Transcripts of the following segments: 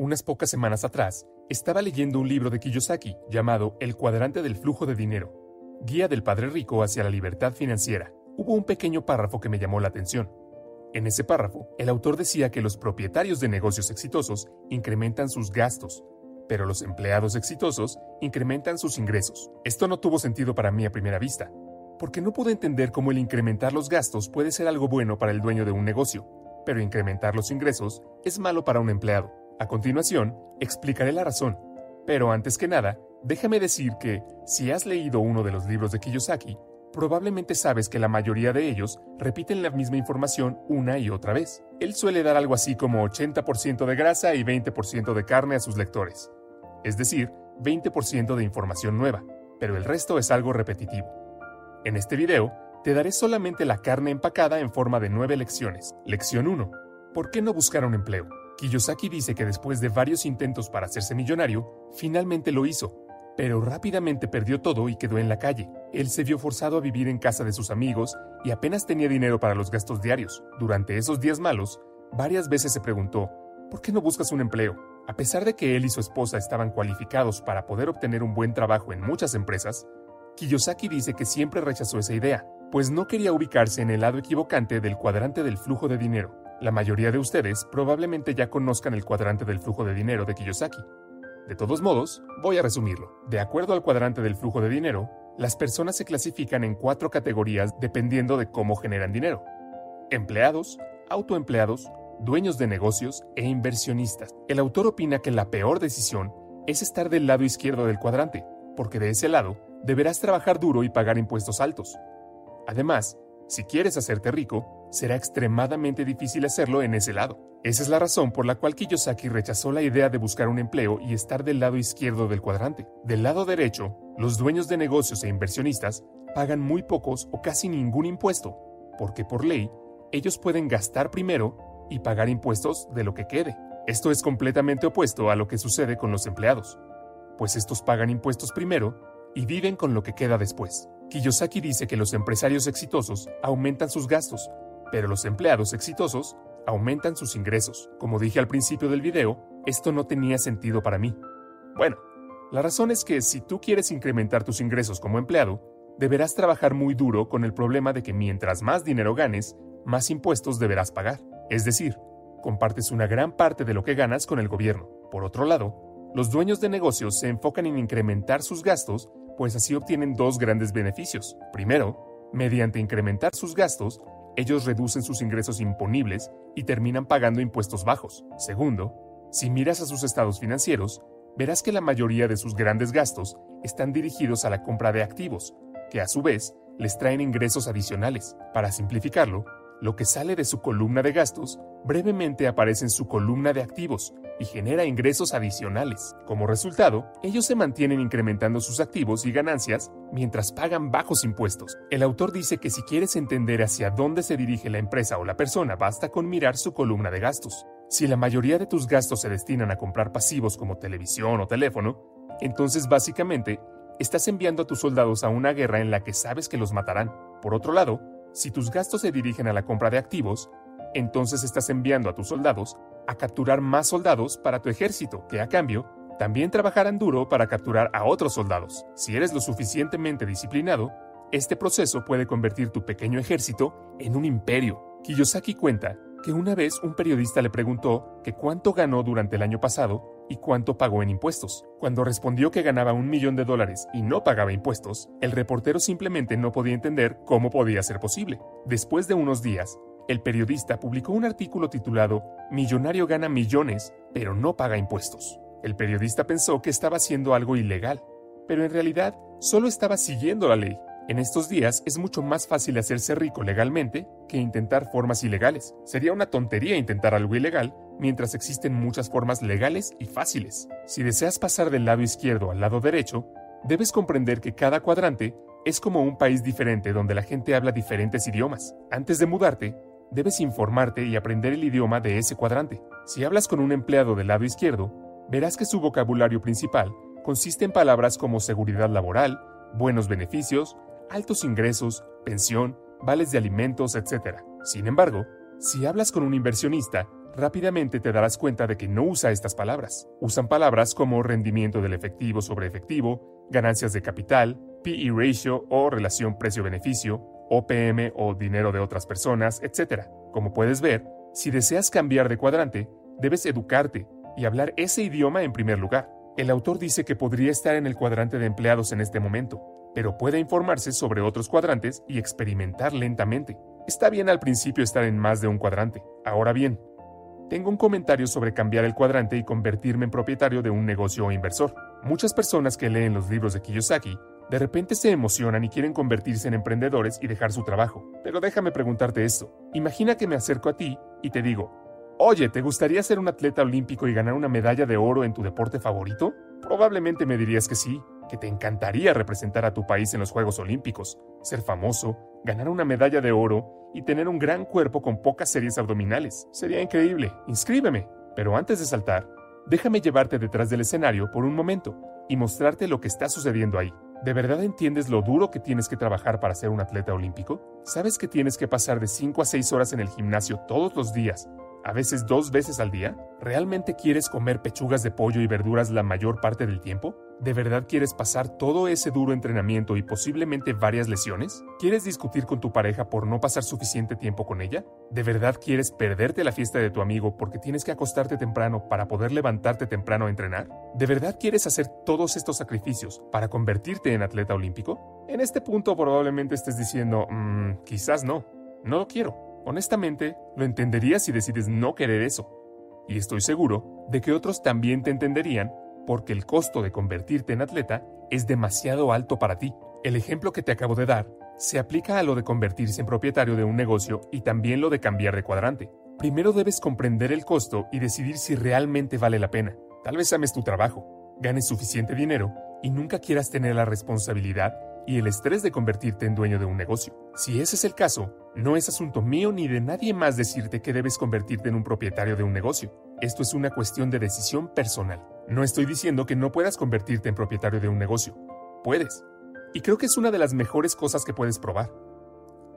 Unas pocas semanas atrás, estaba leyendo un libro de Kiyosaki llamado El cuadrante del flujo de dinero, guía del padre rico hacia la libertad financiera. Hubo un pequeño párrafo que me llamó la atención. En ese párrafo, el autor decía que los propietarios de negocios exitosos incrementan sus gastos, pero los empleados exitosos incrementan sus ingresos. Esto no tuvo sentido para mí a primera vista, porque no pude entender cómo el incrementar los gastos puede ser algo bueno para el dueño de un negocio, pero incrementar los ingresos es malo para un empleado. A continuación, explicaré la razón, pero antes que nada, déjame decir que, si has leído uno de los libros de Kiyosaki, probablemente sabes que la mayoría de ellos repiten la misma información una y otra vez. Él suele dar algo así como 80% de grasa y 20% de carne a sus lectores, es decir, 20% de información nueva, pero el resto es algo repetitivo. En este video, te daré solamente la carne empacada en forma de nueve lecciones. Lección 1. ¿Por qué no buscar un empleo? Kiyosaki dice que después de varios intentos para hacerse millonario, finalmente lo hizo, pero rápidamente perdió todo y quedó en la calle. Él se vio forzado a vivir en casa de sus amigos y apenas tenía dinero para los gastos diarios. Durante esos días malos, varias veces se preguntó, ¿por qué no buscas un empleo? A pesar de que él y su esposa estaban cualificados para poder obtener un buen trabajo en muchas empresas, Kiyosaki dice que siempre rechazó esa idea, pues no quería ubicarse en el lado equivocante del cuadrante del flujo de dinero. La mayoría de ustedes probablemente ya conozcan el cuadrante del flujo de dinero de Kiyosaki. De todos modos, voy a resumirlo. De acuerdo al cuadrante del flujo de dinero, las personas se clasifican en cuatro categorías dependiendo de cómo generan dinero. Empleados, autoempleados, dueños de negocios e inversionistas. El autor opina que la peor decisión es estar del lado izquierdo del cuadrante, porque de ese lado deberás trabajar duro y pagar impuestos altos. Además, si quieres hacerte rico, será extremadamente difícil hacerlo en ese lado. Esa es la razón por la cual Kiyosaki rechazó la idea de buscar un empleo y estar del lado izquierdo del cuadrante. Del lado derecho, los dueños de negocios e inversionistas pagan muy pocos o casi ningún impuesto, porque por ley, ellos pueden gastar primero y pagar impuestos de lo que quede. Esto es completamente opuesto a lo que sucede con los empleados, pues estos pagan impuestos primero y viven con lo que queda después. Kiyosaki dice que los empresarios exitosos aumentan sus gastos, pero los empleados exitosos aumentan sus ingresos. Como dije al principio del video, esto no tenía sentido para mí. Bueno, la razón es que si tú quieres incrementar tus ingresos como empleado, deberás trabajar muy duro con el problema de que mientras más dinero ganes, más impuestos deberás pagar. Es decir, compartes una gran parte de lo que ganas con el gobierno. Por otro lado, los dueños de negocios se enfocan en incrementar sus gastos pues así obtienen dos grandes beneficios. Primero, mediante incrementar sus gastos, ellos reducen sus ingresos imponibles y terminan pagando impuestos bajos. Segundo, si miras a sus estados financieros, verás que la mayoría de sus grandes gastos están dirigidos a la compra de activos, que a su vez les traen ingresos adicionales. Para simplificarlo, lo que sale de su columna de gastos brevemente aparece en su columna de activos y genera ingresos adicionales. Como resultado, ellos se mantienen incrementando sus activos y ganancias mientras pagan bajos impuestos. El autor dice que si quieres entender hacia dónde se dirige la empresa o la persona, basta con mirar su columna de gastos. Si la mayoría de tus gastos se destinan a comprar pasivos como televisión o teléfono, entonces básicamente estás enviando a tus soldados a una guerra en la que sabes que los matarán. Por otro lado, si tus gastos se dirigen a la compra de activos, entonces estás enviando a tus soldados a capturar más soldados para tu ejército, que a cambio también trabajarán duro para capturar a otros soldados. Si eres lo suficientemente disciplinado, este proceso puede convertir tu pequeño ejército en un imperio. Kiyosaki cuenta que una vez un periodista le preguntó que cuánto ganó durante el año pasado y cuánto pagó en impuestos. Cuando respondió que ganaba un millón de dólares y no pagaba impuestos, el reportero simplemente no podía entender cómo podía ser posible. Después de unos días, el periodista publicó un artículo titulado Millonario gana millones, pero no paga impuestos. El periodista pensó que estaba haciendo algo ilegal, pero en realidad solo estaba siguiendo la ley. En estos días es mucho más fácil hacerse rico legalmente que intentar formas ilegales. Sería una tontería intentar algo ilegal mientras existen muchas formas legales y fáciles. Si deseas pasar del lado izquierdo al lado derecho, debes comprender que cada cuadrante es como un país diferente donde la gente habla diferentes idiomas. Antes de mudarte, debes informarte y aprender el idioma de ese cuadrante. Si hablas con un empleado del lado izquierdo, verás que su vocabulario principal consiste en palabras como seguridad laboral, buenos beneficios, altos ingresos, pensión, vales de alimentos, etc. Sin embargo, si hablas con un inversionista, rápidamente te darás cuenta de que no usa estas palabras. Usan palabras como rendimiento del efectivo sobre efectivo, ganancias de capital, PE ratio o relación precio-beneficio, OPM o dinero de otras personas, etc. Como puedes ver, si deseas cambiar de cuadrante, debes educarte y hablar ese idioma en primer lugar. El autor dice que podría estar en el cuadrante de empleados en este momento, pero puede informarse sobre otros cuadrantes y experimentar lentamente. Está bien al principio estar en más de un cuadrante. Ahora bien, tengo un comentario sobre cambiar el cuadrante y convertirme en propietario de un negocio o inversor. Muchas personas que leen los libros de Kiyosaki de repente se emocionan y quieren convertirse en emprendedores y dejar su trabajo. Pero déjame preguntarte esto. Imagina que me acerco a ti y te digo, oye, ¿te gustaría ser un atleta olímpico y ganar una medalla de oro en tu deporte favorito? Probablemente me dirías que sí, que te encantaría representar a tu país en los Juegos Olímpicos, ser famoso, ganar una medalla de oro y tener un gran cuerpo con pocas series abdominales. Sería increíble. Inscríbeme. Pero antes de saltar, déjame llevarte detrás del escenario por un momento y mostrarte lo que está sucediendo ahí. ¿De verdad entiendes lo duro que tienes que trabajar para ser un atleta olímpico? ¿Sabes que tienes que pasar de 5 a 6 horas en el gimnasio todos los días a veces dos veces al día? ¿Realmente quieres comer pechugas de pollo y verduras la mayor parte del tiempo? ¿De verdad quieres pasar todo ese duro entrenamiento y posiblemente varias lesiones? ¿Quieres discutir con tu pareja por no pasar suficiente tiempo con ella? ¿De verdad quieres perderte la fiesta de tu amigo porque tienes que acostarte temprano para poder levantarte temprano a entrenar? ¿De verdad quieres hacer todos estos sacrificios para convertirte en atleta olímpico? En este punto probablemente estés diciendo, mmm, quizás no, no lo quiero. Honestamente, lo entenderías si decides no querer eso. Y estoy seguro de que otros también te entenderían porque el costo de convertirte en atleta es demasiado alto para ti. El ejemplo que te acabo de dar se aplica a lo de convertirse en propietario de un negocio y también lo de cambiar de cuadrante. Primero debes comprender el costo y decidir si realmente vale la pena. Tal vez ames tu trabajo, ganes suficiente dinero y nunca quieras tener la responsabilidad y el estrés de convertirte en dueño de un negocio. Si ese es el caso, no es asunto mío ni de nadie más decirte que debes convertirte en un propietario de un negocio. Esto es una cuestión de decisión personal. No estoy diciendo que no puedas convertirte en propietario de un negocio. Puedes. Y creo que es una de las mejores cosas que puedes probar.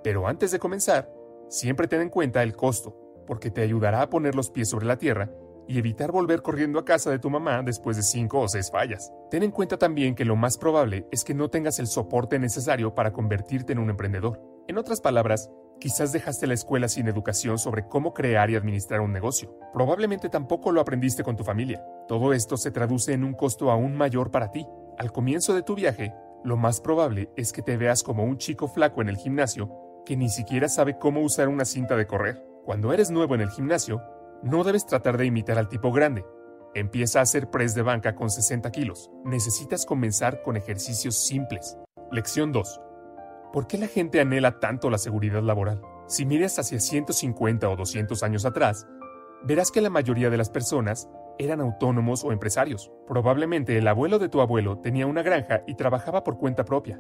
Pero antes de comenzar, siempre ten en cuenta el costo, porque te ayudará a poner los pies sobre la tierra y evitar volver corriendo a casa de tu mamá después de cinco o seis fallas. Ten en cuenta también que lo más probable es que no tengas el soporte necesario para convertirte en un emprendedor. En otras palabras, quizás dejaste la escuela sin educación sobre cómo crear y administrar un negocio. Probablemente tampoco lo aprendiste con tu familia. Todo esto se traduce en un costo aún mayor para ti. Al comienzo de tu viaje, lo más probable es que te veas como un chico flaco en el gimnasio que ni siquiera sabe cómo usar una cinta de correr. Cuando eres nuevo en el gimnasio, no debes tratar de imitar al tipo grande. Empieza a hacer press de banca con 60 kilos. Necesitas comenzar con ejercicios simples. Lección 2. ¿Por qué la gente anhela tanto la seguridad laboral? Si miras hacia 150 o 200 años atrás, verás que la mayoría de las personas eran autónomos o empresarios. Probablemente el abuelo de tu abuelo tenía una granja y trabajaba por cuenta propia,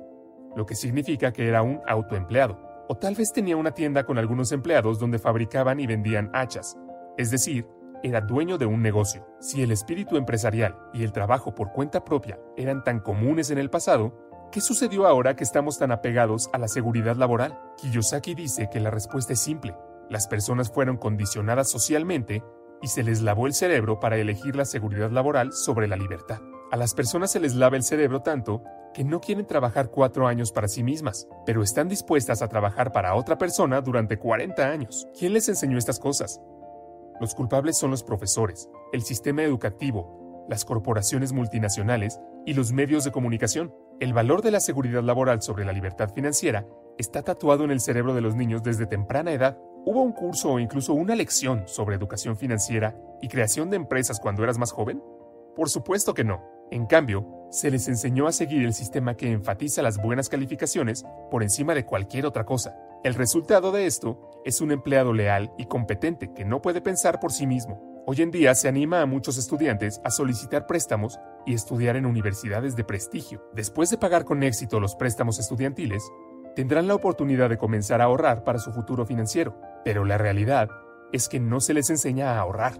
lo que significa que era un autoempleado. O tal vez tenía una tienda con algunos empleados donde fabricaban y vendían hachas, es decir, era dueño de un negocio. Si el espíritu empresarial y el trabajo por cuenta propia eran tan comunes en el pasado, ¿qué sucedió ahora que estamos tan apegados a la seguridad laboral? Kiyosaki dice que la respuesta es simple. Las personas fueron condicionadas socialmente y se les lavó el cerebro para elegir la seguridad laboral sobre la libertad. A las personas se les lava el cerebro tanto que no quieren trabajar cuatro años para sí mismas, pero están dispuestas a trabajar para otra persona durante 40 años. ¿Quién les enseñó estas cosas? Los culpables son los profesores, el sistema educativo, las corporaciones multinacionales y los medios de comunicación. El valor de la seguridad laboral sobre la libertad financiera está tatuado en el cerebro de los niños desde temprana edad. ¿Hubo un curso o incluso una lección sobre educación financiera y creación de empresas cuando eras más joven? Por supuesto que no. En cambio, se les enseñó a seguir el sistema que enfatiza las buenas calificaciones por encima de cualquier otra cosa. El resultado de esto es un empleado leal y competente que no puede pensar por sí mismo. Hoy en día se anima a muchos estudiantes a solicitar préstamos y estudiar en universidades de prestigio. Después de pagar con éxito los préstamos estudiantiles, tendrán la oportunidad de comenzar a ahorrar para su futuro financiero. Pero la realidad es que no se les enseña a ahorrar,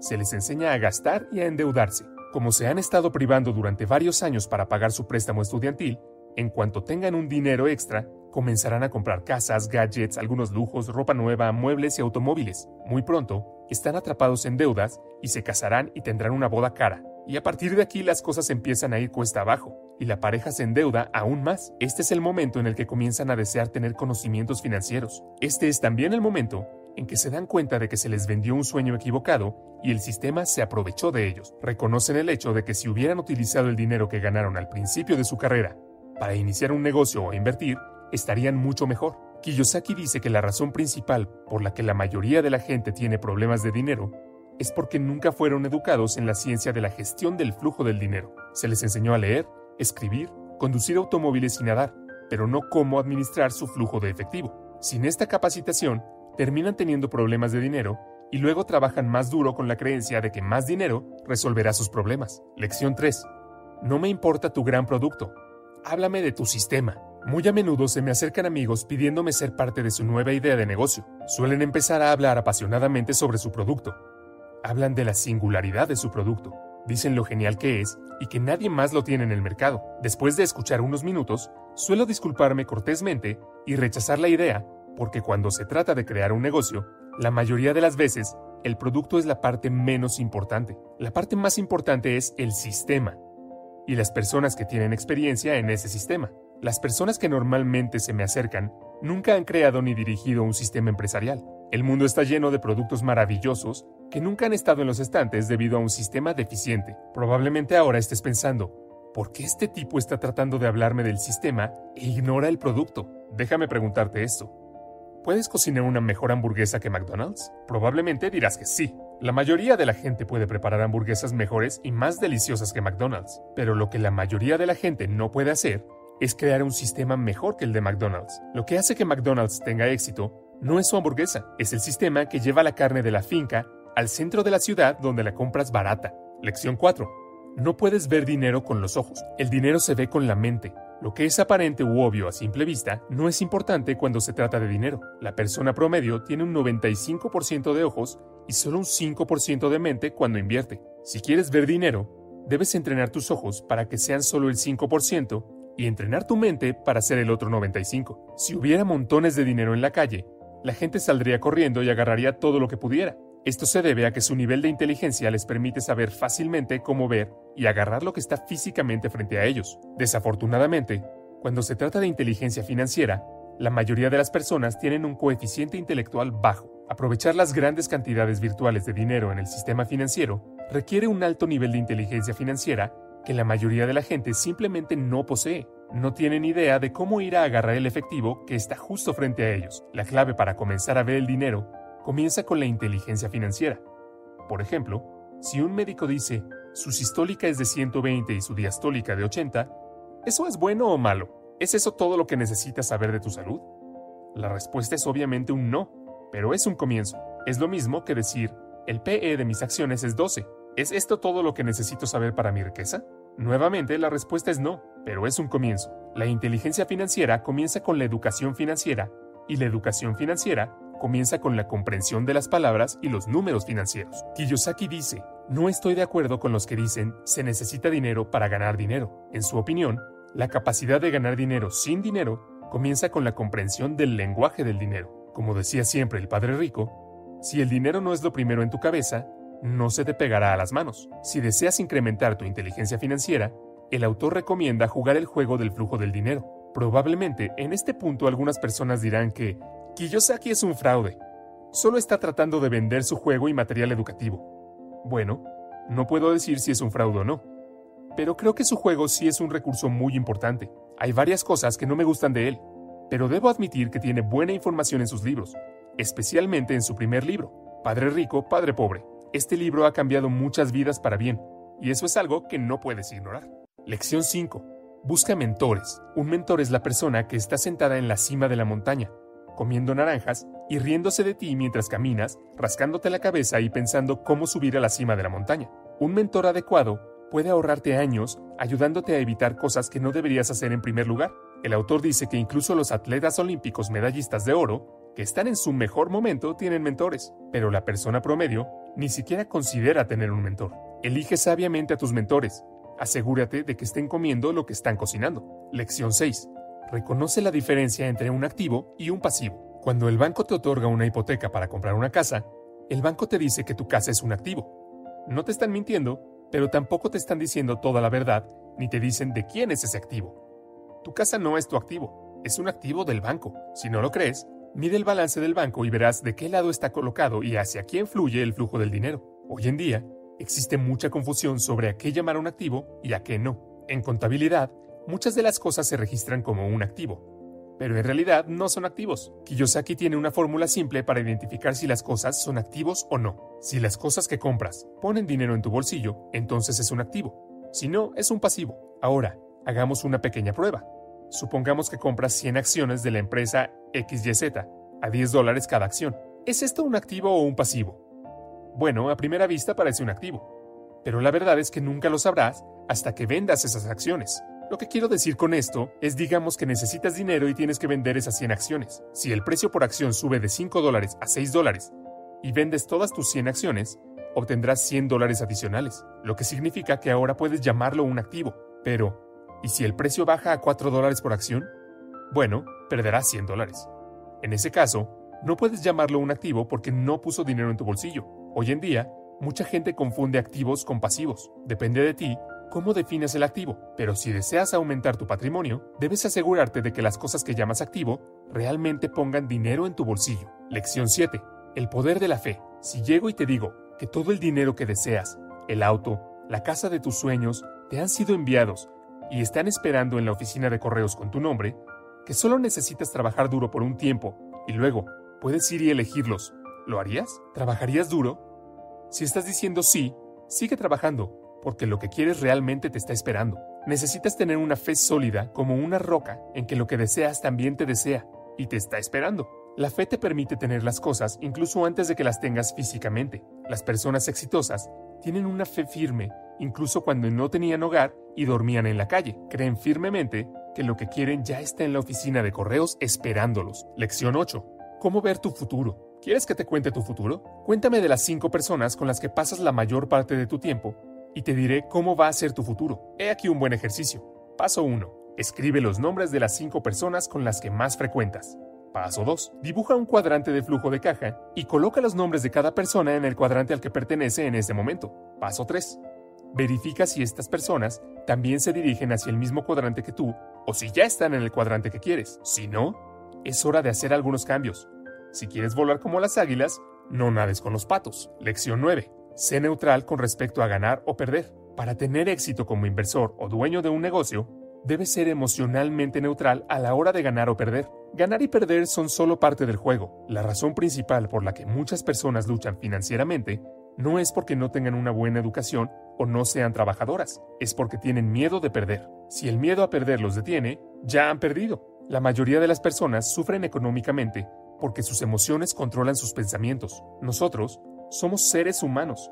se les enseña a gastar y a endeudarse. Como se han estado privando durante varios años para pagar su préstamo estudiantil, en cuanto tengan un dinero extra, comenzarán a comprar casas, gadgets, algunos lujos, ropa nueva, muebles y automóviles. Muy pronto, están atrapados en deudas y se casarán y tendrán una boda cara. Y a partir de aquí las cosas empiezan a ir cuesta abajo y la pareja se endeuda aún más. Este es el momento en el que comienzan a desear tener conocimientos financieros. Este es también el momento en que se dan cuenta de que se les vendió un sueño equivocado y el sistema se aprovechó de ellos. Reconocen el hecho de que si hubieran utilizado el dinero que ganaron al principio de su carrera para iniciar un negocio o invertir, estarían mucho mejor. Kiyosaki dice que la razón principal por la que la mayoría de la gente tiene problemas de dinero es porque nunca fueron educados en la ciencia de la gestión del flujo del dinero. Se les enseñó a leer, escribir, conducir automóviles y nadar, pero no cómo administrar su flujo de efectivo. Sin esta capacitación, terminan teniendo problemas de dinero y luego trabajan más duro con la creencia de que más dinero resolverá sus problemas. Lección 3. No me importa tu gran producto. Háblame de tu sistema. Muy a menudo se me acercan amigos pidiéndome ser parte de su nueva idea de negocio. Suelen empezar a hablar apasionadamente sobre su producto. Hablan de la singularidad de su producto. Dicen lo genial que es y que nadie más lo tiene en el mercado. Después de escuchar unos minutos, suelo disculparme cortésmente y rechazar la idea porque cuando se trata de crear un negocio, la mayoría de las veces el producto es la parte menos importante. La parte más importante es el sistema y las personas que tienen experiencia en ese sistema. Las personas que normalmente se me acercan nunca han creado ni dirigido un sistema empresarial. El mundo está lleno de productos maravillosos que nunca han estado en los estantes debido a un sistema deficiente. Probablemente ahora estés pensando, ¿por qué este tipo está tratando de hablarme del sistema e ignora el producto? Déjame preguntarte esto. ¿Puedes cocinar una mejor hamburguesa que McDonald's? Probablemente dirás que sí. La mayoría de la gente puede preparar hamburguesas mejores y más deliciosas que McDonald's, pero lo que la mayoría de la gente no puede hacer es crear un sistema mejor que el de McDonald's. Lo que hace que McDonald's tenga éxito no es su hamburguesa, es el sistema que lleva la carne de la finca al centro de la ciudad donde la compras barata. Lección 4. No puedes ver dinero con los ojos, el dinero se ve con la mente. Lo que es aparente u obvio a simple vista no es importante cuando se trata de dinero. La persona promedio tiene un 95% de ojos y solo un 5% de mente cuando invierte. Si quieres ver dinero, debes entrenar tus ojos para que sean solo el 5% y entrenar tu mente para ser el otro 95. Si hubiera montones de dinero en la calle, la gente saldría corriendo y agarraría todo lo que pudiera. Esto se debe a que su nivel de inteligencia les permite saber fácilmente cómo ver y agarrar lo que está físicamente frente a ellos. Desafortunadamente, cuando se trata de inteligencia financiera, la mayoría de las personas tienen un coeficiente intelectual bajo. Aprovechar las grandes cantidades virtuales de dinero en el sistema financiero requiere un alto nivel de inteligencia financiera que la mayoría de la gente simplemente no posee. No tienen idea de cómo ir a agarrar el efectivo que está justo frente a ellos. La clave para comenzar a ver el dinero comienza con la inteligencia financiera. Por ejemplo, si un médico dice su sistólica es de 120 y su diastólica de 80, ¿eso es bueno o malo? ¿Es eso todo lo que necesitas saber de tu salud? La respuesta es obviamente un no, pero es un comienzo. Es lo mismo que decir, el PE de mis acciones es 12 ¿Es esto todo lo que necesito saber para mi riqueza? Nuevamente, la respuesta es no, pero es un comienzo. La inteligencia financiera comienza con la educación financiera y la educación financiera comienza con la comprensión de las palabras y los números financieros. Kiyosaki dice, no estoy de acuerdo con los que dicen se necesita dinero para ganar dinero. En su opinión, la capacidad de ganar dinero sin dinero comienza con la comprensión del lenguaje del dinero. Como decía siempre el padre rico, si el dinero no es lo primero en tu cabeza, no se te pegará a las manos. Si deseas incrementar tu inteligencia financiera, el autor recomienda jugar el juego del flujo del dinero. Probablemente en este punto algunas personas dirán que Kiyosaki es un fraude. Solo está tratando de vender su juego y material educativo. Bueno, no puedo decir si es un fraude o no, pero creo que su juego sí es un recurso muy importante. Hay varias cosas que no me gustan de él, pero debo admitir que tiene buena información en sus libros, especialmente en su primer libro, Padre Rico, Padre Pobre. Este libro ha cambiado muchas vidas para bien, y eso es algo que no puedes ignorar. Lección 5. Busca mentores. Un mentor es la persona que está sentada en la cima de la montaña, comiendo naranjas y riéndose de ti mientras caminas, rascándote la cabeza y pensando cómo subir a la cima de la montaña. Un mentor adecuado puede ahorrarte años ayudándote a evitar cosas que no deberías hacer en primer lugar. El autor dice que incluso los atletas olímpicos medallistas de oro, que están en su mejor momento, tienen mentores, pero la persona promedio ni siquiera considera tener un mentor. Elige sabiamente a tus mentores, Asegúrate de que estén comiendo lo que están cocinando. Lección 6. Reconoce la diferencia entre un activo y un pasivo. Cuando el banco te otorga una hipoteca para comprar una casa, el banco te dice que tu casa es un activo. No te están mintiendo, pero tampoco te están diciendo toda la verdad, ni te dicen de quién es ese activo. Tu casa no es tu activo, es un activo del banco. Si no lo crees, mide el balance del banco y verás de qué lado está colocado y hacia quién fluye el flujo del dinero. Hoy en día, Existe mucha confusión sobre a qué llamar un activo y a qué no. En contabilidad, muchas de las cosas se registran como un activo, pero en realidad no son activos. Kiyosaki tiene una fórmula simple para identificar si las cosas son activos o no. Si las cosas que compras ponen dinero en tu bolsillo, entonces es un activo. Si no, es un pasivo. Ahora, hagamos una pequeña prueba. Supongamos que compras 100 acciones de la empresa XYZ a 10 dólares cada acción. ¿Es esto un activo o un pasivo? Bueno, a primera vista parece un activo, pero la verdad es que nunca lo sabrás hasta que vendas esas acciones. Lo que quiero decir con esto es digamos que necesitas dinero y tienes que vender esas 100 acciones. Si el precio por acción sube de 5 dólares a 6 dólares y vendes todas tus 100 acciones, obtendrás 100 dólares adicionales, lo que significa que ahora puedes llamarlo un activo. Pero, ¿y si el precio baja a 4 dólares por acción? Bueno, perderás 100 dólares. En ese caso, no puedes llamarlo un activo porque no puso dinero en tu bolsillo. Hoy en día, mucha gente confunde activos con pasivos. Depende de ti cómo defines el activo, pero si deseas aumentar tu patrimonio, debes asegurarte de que las cosas que llamas activo realmente pongan dinero en tu bolsillo. Lección 7. El poder de la fe. Si llego y te digo que todo el dinero que deseas, el auto, la casa de tus sueños, te han sido enviados y están esperando en la oficina de correos con tu nombre, que solo necesitas trabajar duro por un tiempo y luego puedes ir y elegirlos, ¿lo harías? ¿Trabajarías duro? Si estás diciendo sí, sigue trabajando, porque lo que quieres realmente te está esperando. Necesitas tener una fe sólida como una roca en que lo que deseas también te desea y te está esperando. La fe te permite tener las cosas incluso antes de que las tengas físicamente. Las personas exitosas tienen una fe firme incluso cuando no tenían hogar y dormían en la calle. Creen firmemente que lo que quieren ya está en la oficina de correos esperándolos. Lección 8. ¿Cómo ver tu futuro? ¿Quieres que te cuente tu futuro? Cuéntame de las cinco personas con las que pasas la mayor parte de tu tiempo y te diré cómo va a ser tu futuro. He aquí un buen ejercicio. Paso 1. Escribe los nombres de las cinco personas con las que más frecuentas. Paso 2. Dibuja un cuadrante de flujo de caja y coloca los nombres de cada persona en el cuadrante al que pertenece en ese momento. Paso 3. Verifica si estas personas también se dirigen hacia el mismo cuadrante que tú o si ya están en el cuadrante que quieres. Si no, es hora de hacer algunos cambios. Si quieres volar como las águilas, no nades con los patos. Lección 9. Sé neutral con respecto a ganar o perder. Para tener éxito como inversor o dueño de un negocio, debes ser emocionalmente neutral a la hora de ganar o perder. Ganar y perder son solo parte del juego. La razón principal por la que muchas personas luchan financieramente no es porque no tengan una buena educación o no sean trabajadoras, es porque tienen miedo de perder. Si el miedo a perder los detiene, ya han perdido. La mayoría de las personas sufren económicamente porque sus emociones controlan sus pensamientos. Nosotros somos seres humanos.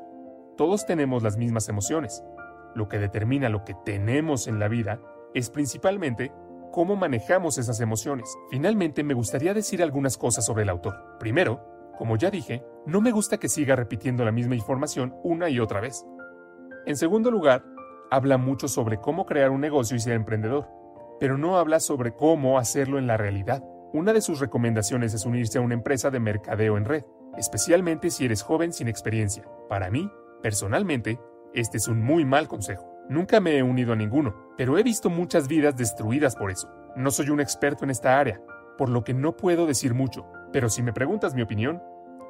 Todos tenemos las mismas emociones. Lo que determina lo que tenemos en la vida es principalmente cómo manejamos esas emociones. Finalmente, me gustaría decir algunas cosas sobre el autor. Primero, como ya dije, no me gusta que siga repitiendo la misma información una y otra vez. En segundo lugar, habla mucho sobre cómo crear un negocio y ser emprendedor, pero no habla sobre cómo hacerlo en la realidad. Una de sus recomendaciones es unirse a una empresa de mercadeo en red, especialmente si eres joven sin experiencia. Para mí, personalmente, este es un muy mal consejo. Nunca me he unido a ninguno, pero he visto muchas vidas destruidas por eso. No soy un experto en esta área, por lo que no puedo decir mucho, pero si me preguntas mi opinión,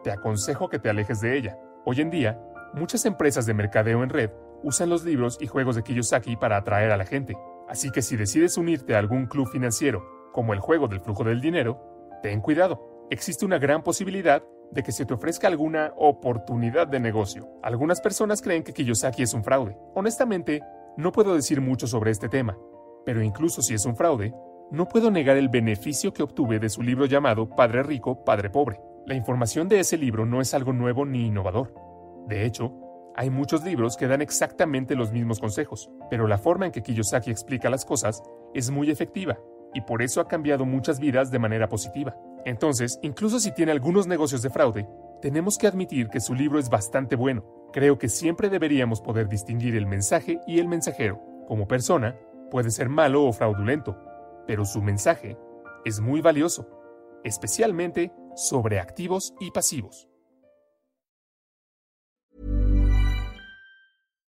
te aconsejo que te alejes de ella. Hoy en día, muchas empresas de mercadeo en red usan los libros y juegos de Kiyosaki para atraer a la gente, así que si decides unirte a algún club financiero, como el juego del flujo del dinero, ten cuidado. Existe una gran posibilidad de que se te ofrezca alguna oportunidad de negocio. Algunas personas creen que Kiyosaki es un fraude. Honestamente, no puedo decir mucho sobre este tema, pero incluso si es un fraude, no puedo negar el beneficio que obtuve de su libro llamado Padre Rico, Padre Pobre. La información de ese libro no es algo nuevo ni innovador. De hecho, hay muchos libros que dan exactamente los mismos consejos, pero la forma en que Kiyosaki explica las cosas es muy efectiva y por eso ha cambiado muchas vidas de manera positiva. Entonces, incluso si tiene algunos negocios de fraude, tenemos que admitir que su libro es bastante bueno. Creo que siempre deberíamos poder distinguir el mensaje y el mensajero. Como persona, puede ser malo o fraudulento, pero su mensaje es muy valioso, especialmente sobre activos y pasivos.